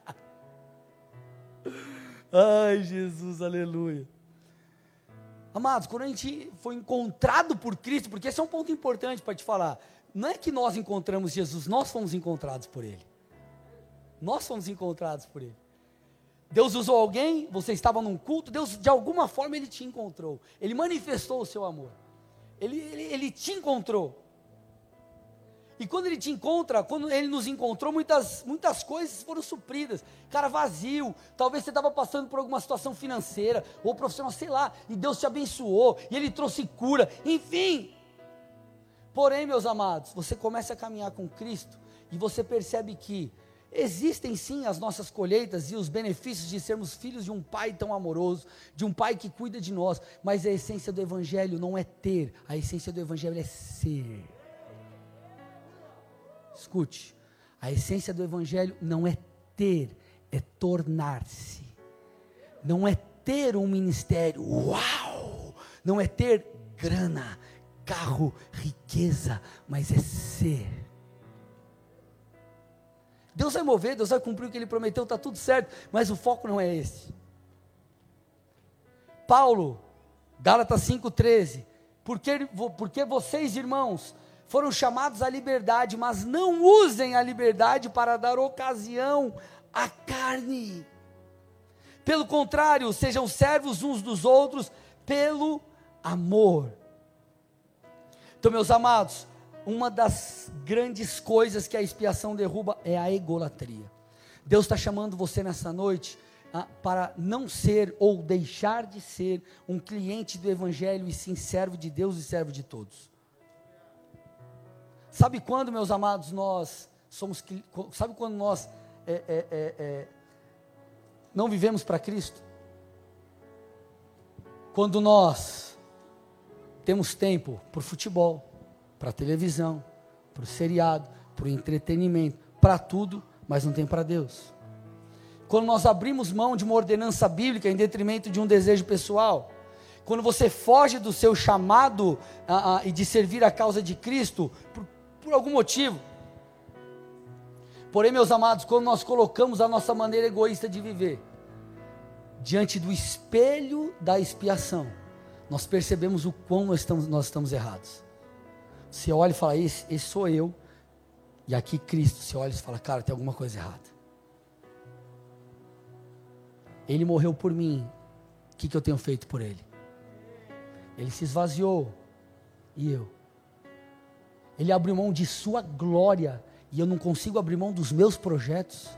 Ai, Jesus, aleluia. Amados, quando a gente foi encontrado por Cristo, porque esse é um ponto importante para te falar, não é que nós encontramos Jesus, nós fomos encontrados por Ele. Nós fomos encontrados por Ele. Deus usou alguém, você estava num culto, Deus de alguma forma Ele te encontrou, Ele manifestou o seu amor, Ele, ele, ele te encontrou. E quando ele te encontra, quando ele nos encontrou, muitas, muitas coisas foram supridas. Cara, vazio. Talvez você estava passando por alguma situação financeira ou profissional, sei lá, e Deus te abençoou, e ele trouxe cura, enfim. Porém, meus amados, você começa a caminhar com Cristo e você percebe que existem sim as nossas colheitas e os benefícios de sermos filhos de um pai tão amoroso, de um pai que cuida de nós, mas a essência do evangelho não é ter, a essência do evangelho é ser. Escute, a essência do Evangelho não é ter, é tornar-se. Não é ter um ministério, uau! Não é ter grana, carro, riqueza, mas é ser. Deus vai mover, Deus vai cumprir o que Ele prometeu, está tudo certo, mas o foco não é esse. Paulo, Gálatas 5,13, porque, porque vocês, irmãos, foram chamados à liberdade, mas não usem a liberdade para dar ocasião à carne. Pelo contrário, sejam servos uns dos outros pelo amor. Então, meus amados, uma das grandes coisas que a expiação derruba é a egolatria. Deus está chamando você nessa noite ah, para não ser ou deixar de ser um cliente do Evangelho e sim servo de Deus e servo de todos. Sabe quando, meus amados, nós somos. Sabe quando nós é, é, é, é não vivemos para Cristo? Quando nós temos tempo o futebol, para a televisão, para o seriado, para o entretenimento, para tudo, mas não tem para Deus. Quando nós abrimos mão de uma ordenança bíblica em detrimento de um desejo pessoal, quando você foge do seu chamado e de servir a causa de Cristo por, por algum motivo. Porém, meus amados, quando nós colocamos a nossa maneira egoísta de viver diante do espelho da expiação, nós percebemos o quão nós estamos, nós estamos errados. Você olha e fala, esse, esse sou eu, e aqui Cristo, você olha e fala, cara, tem alguma coisa errada. Ele morreu por mim, o que, que eu tenho feito por ele? Ele se esvaziou, e eu? Ele abriu mão de sua glória, e eu não consigo abrir mão dos meus projetos.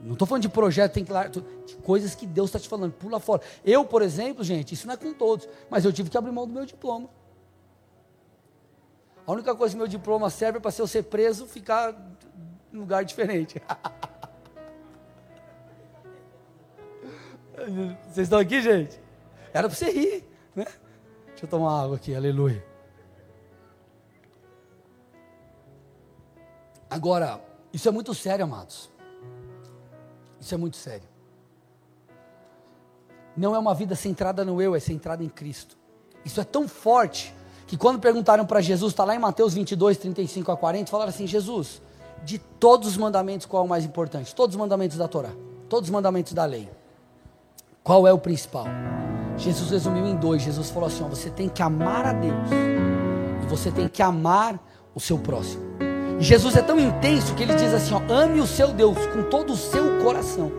Não estou falando de projeto, tem que de coisas que Deus está te falando, pula fora. Eu, por exemplo, gente, isso não é com todos, mas eu tive que abrir mão do meu diploma. A única coisa que meu diploma serve é para se eu ser preso, ficar em lugar diferente. Vocês estão aqui, gente? Era para você rir, né? Deixa eu tomar água aqui, aleluia. Agora, isso é muito sério, amados. Isso é muito sério. Não é uma vida centrada no eu, é centrada em Cristo. Isso é tão forte que quando perguntaram para Jesus, está lá em Mateus 22, 35 a 40, falaram assim: Jesus, de todos os mandamentos, qual é o mais importante? Todos os mandamentos da Torá, todos os mandamentos da lei. Qual é o principal? Jesus resumiu em dois. Jesus falou assim: ó, você tem que amar a Deus e você tem que amar o seu próximo. Jesus é tão intenso que ele diz assim: ó, ame o seu Deus com todo o seu coração,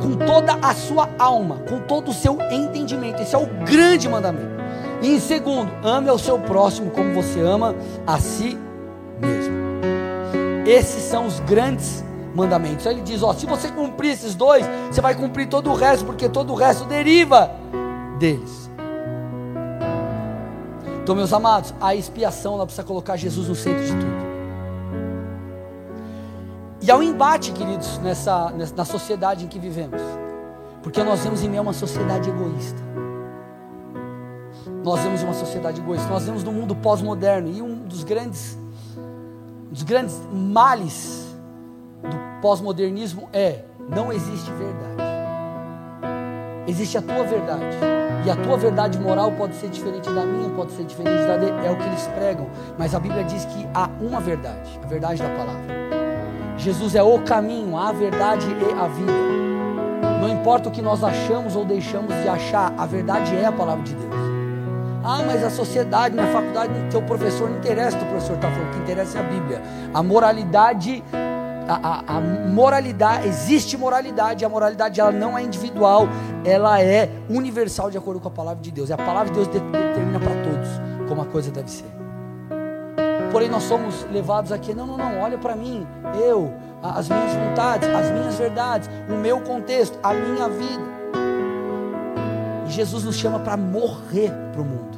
com toda a sua alma, com todo o seu entendimento. Esse é o grande mandamento. E em segundo, ame ao seu próximo como você ama a si mesmo. Esses são os grandes mandamentos. Aí ele diz: ó, se você cumprir esses dois, você vai cumprir todo o resto, porque todo o resto deriva deles. Então, meus amados, a expiação ela precisa colocar Jesus no centro de tudo. E há um embate, queridos, nessa, nessa na sociedade em que vivemos, porque nós vemos em meio a uma sociedade egoísta. Nós vemos uma sociedade egoísta, nós vemos no mundo pós-moderno e um dos grandes, dos grandes males do pós-modernismo é não existe verdade. Existe a tua verdade. E a tua verdade moral pode ser diferente da minha, pode ser diferente da dele, é o que eles pregam. Mas a Bíblia diz que há uma verdade, a verdade da palavra. Jesus é o caminho, a verdade e a vida. Não importa o que nós achamos ou deixamos de achar, a verdade é a palavra de Deus. Ah, mas a sociedade, na faculdade, teu professor não interessa o que o professor está falando, o que interessa é a Bíblia. A moralidade, a, a, a, moralidade, existe moralidade, a moralidade ela não é individual, ela é universal de acordo com a palavra de Deus. E a palavra de Deus determina para todos como a coisa deve ser. Porém, nós somos levados aqui, não, não, não, olha para mim, eu, as minhas vontades, as minhas verdades, o meu contexto, a minha vida. E Jesus nos chama para morrer para o mundo.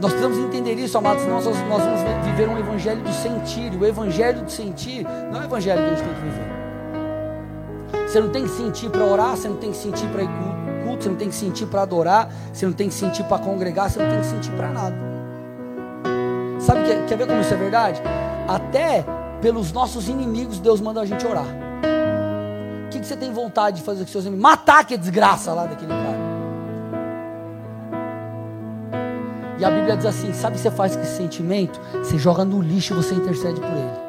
Nós precisamos entender isso, amados, nós, nós vamos viver um evangelho do sentir. O evangelho do sentir não é o evangelho que a gente tem que viver. Você não tem que sentir para orar, você não tem que sentir para ir culto, você não tem que sentir para adorar, você não tem que sentir para congregar, você não tem que sentir para nada. Sabe, quer, quer ver como isso é verdade? Até pelos nossos inimigos, Deus manda a gente orar. O que, que você tem vontade de fazer com seus inimigos? Matar que desgraça lá daquele cara. E a Bíblia diz assim: sabe o que você faz com esse sentimento? Você joga no lixo e você intercede por ele.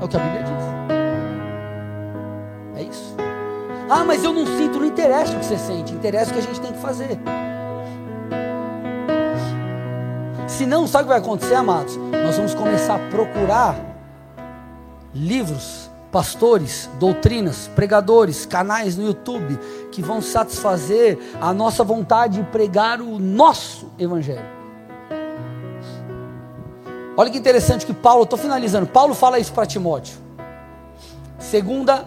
É o que a Bíblia diz. É isso. Ah, mas eu não sinto, não interessa o que você sente, interessa o que a gente tem que fazer. Se não, sabe o que vai acontecer, amados? Nós vamos começar a procurar livros pastores, doutrinas, pregadores, canais no YouTube que vão satisfazer a nossa vontade de pregar o nosso evangelho. Olha que interessante que Paulo, estou finalizando, Paulo fala isso para Timóteo. Segunda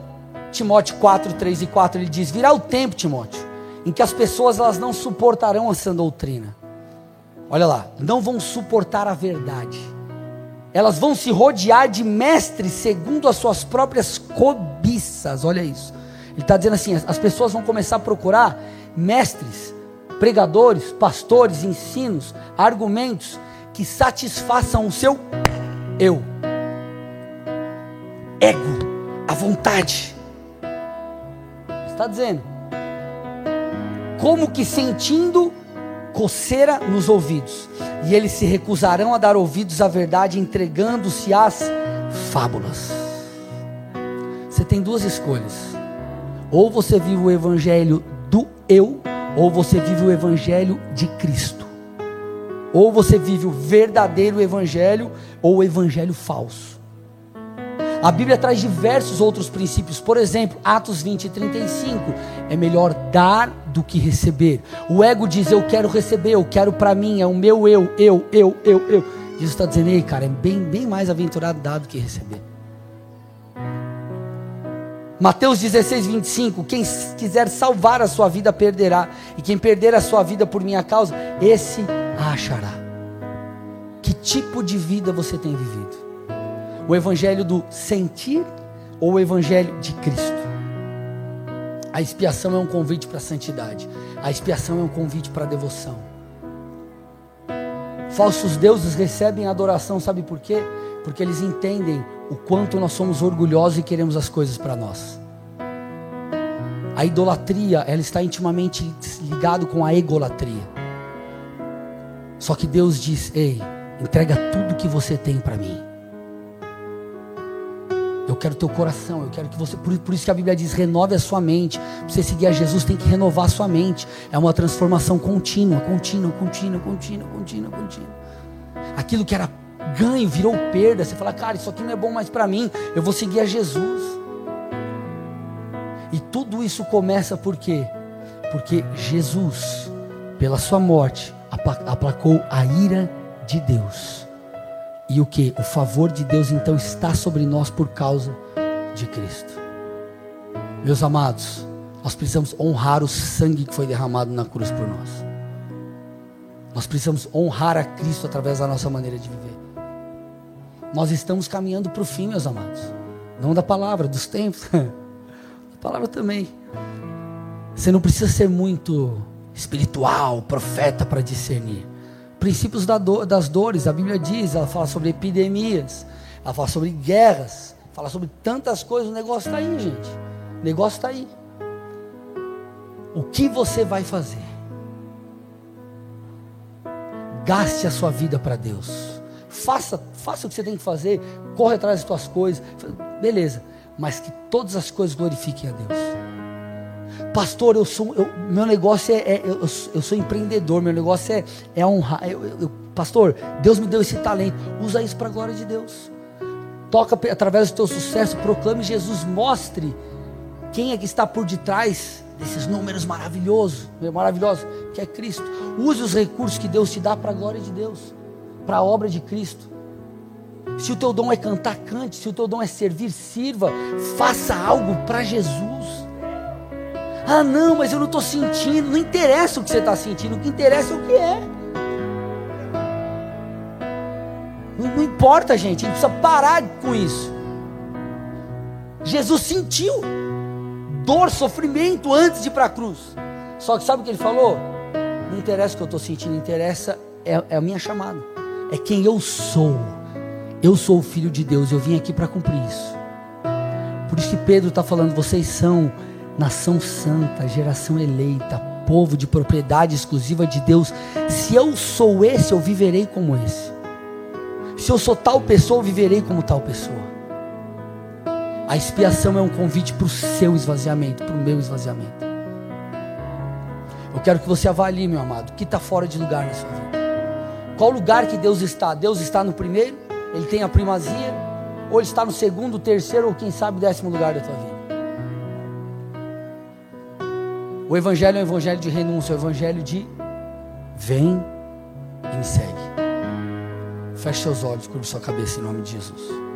Timóteo 4, 3 e 4, ele diz: Virá o tempo, Timóteo, em que as pessoas elas não suportarão essa doutrina. Olha lá, não vão suportar a verdade elas vão se rodear de mestres segundo as suas próprias cobiças. Olha isso. Ele está dizendo assim: as pessoas vão começar a procurar mestres, pregadores, pastores, ensinos, argumentos que satisfaçam o seu eu, ego, a vontade. Está dizendo, como que sentindo coceira nos ouvidos, e eles se recusarão a dar ouvidos à verdade, entregando-se às fábulas. Você tem duas escolhas: ou você vive o evangelho do eu, ou você vive o evangelho de Cristo. Ou você vive o verdadeiro evangelho ou o evangelho falso. A Bíblia traz diversos outros princípios, por exemplo, Atos 20 e 35. É melhor dar do que receber. O ego diz: Eu quero receber, eu quero para mim, é o meu eu, eu, eu, eu, eu. Jesus está dizendo: Ei, cara, é bem, bem mais aventurado dar do que receber. Mateus 16, 25: Quem quiser salvar a sua vida perderá, e quem perder a sua vida por minha causa, esse a achará. Que tipo de vida você tem vivido? O evangelho do sentir ou o evangelho de Cristo? A expiação é um convite para a santidade. A expiação é um convite para a devoção. Falsos deuses recebem adoração, sabe por quê? Porque eles entendem o quanto nós somos orgulhosos e queremos as coisas para nós. A idolatria, ela está intimamente ligado com a egolatria. Só que Deus diz: "Ei, entrega tudo que você tem para mim. Quero teu coração, eu quero que você. Por, por isso que a Bíblia diz: renove a sua mente. Para você seguir a Jesus, tem que renovar a sua mente. É uma transformação contínua, contínua, contínua, contínua, contínua, contínua. Aquilo que era ganho virou perda. Você fala, cara, isso aqui não é bom mais para mim. Eu vou seguir a Jesus. E tudo isso começa por quê? Porque Jesus, pela sua morte, aplacou a ira de Deus e o que? O favor de Deus então está sobre nós por causa de Cristo. Meus amados, nós precisamos honrar o sangue que foi derramado na cruz por nós. Nós precisamos honrar a Cristo através da nossa maneira de viver. Nós estamos caminhando para o fim, meus amados. Não da palavra, dos tempos. da palavra também. Você não precisa ser muito espiritual, profeta para discernir princípios das dores, a Bíblia diz, ela fala sobre epidemias, ela fala sobre guerras, fala sobre tantas coisas, o negócio está aí, gente. O negócio está aí. O que você vai fazer? Gaste a sua vida para Deus. Faça, faça o que você tem que fazer, corre atrás das suas coisas. Beleza, mas que todas as coisas glorifiquem a Deus. Pastor, eu sou, eu, meu negócio é, é eu, eu, sou empreendedor, meu negócio é, é honrar. Eu, pastor, Deus me deu esse talento, usa isso para a glória de Deus. Toca através do teu sucesso, proclame Jesus, mostre quem é que está por detrás desses números maravilhosos, maravilhosos, que é Cristo. Use os recursos que Deus te dá para a glória de Deus, para a obra de Cristo. Se o teu dom é cantar, cante. Se o teu dom é servir, sirva. Faça algo para Jesus. Ah, não, mas eu não estou sentindo. Não interessa o que você está sentindo, o que interessa é o que é. Não, não importa, gente, a gente precisa parar com isso. Jesus sentiu dor, sofrimento antes de ir para a cruz. Só que sabe o que ele falou? Não interessa o que eu estou sentindo, interessa é, é a minha chamada, é quem eu sou. Eu sou o filho de Deus, eu vim aqui para cumprir isso. Por isso que Pedro está falando, vocês são nação santa, geração eleita, povo de propriedade exclusiva de Deus. Se eu sou esse, eu viverei como esse. Se eu sou tal pessoa, eu viverei como tal pessoa. A expiação é um convite para o seu esvaziamento, para o meu esvaziamento. Eu quero que você avalie, meu amado, o que está fora de lugar na sua vida. Qual lugar que Deus está? Deus está no primeiro, Ele tem a primazia, ou ele está no segundo, terceiro ou quem sabe décimo lugar da tua vida. O evangelho é um evangelho de renúncia, é um evangelho de vem e me segue. Feche seus olhos, curva sua cabeça em nome de Jesus.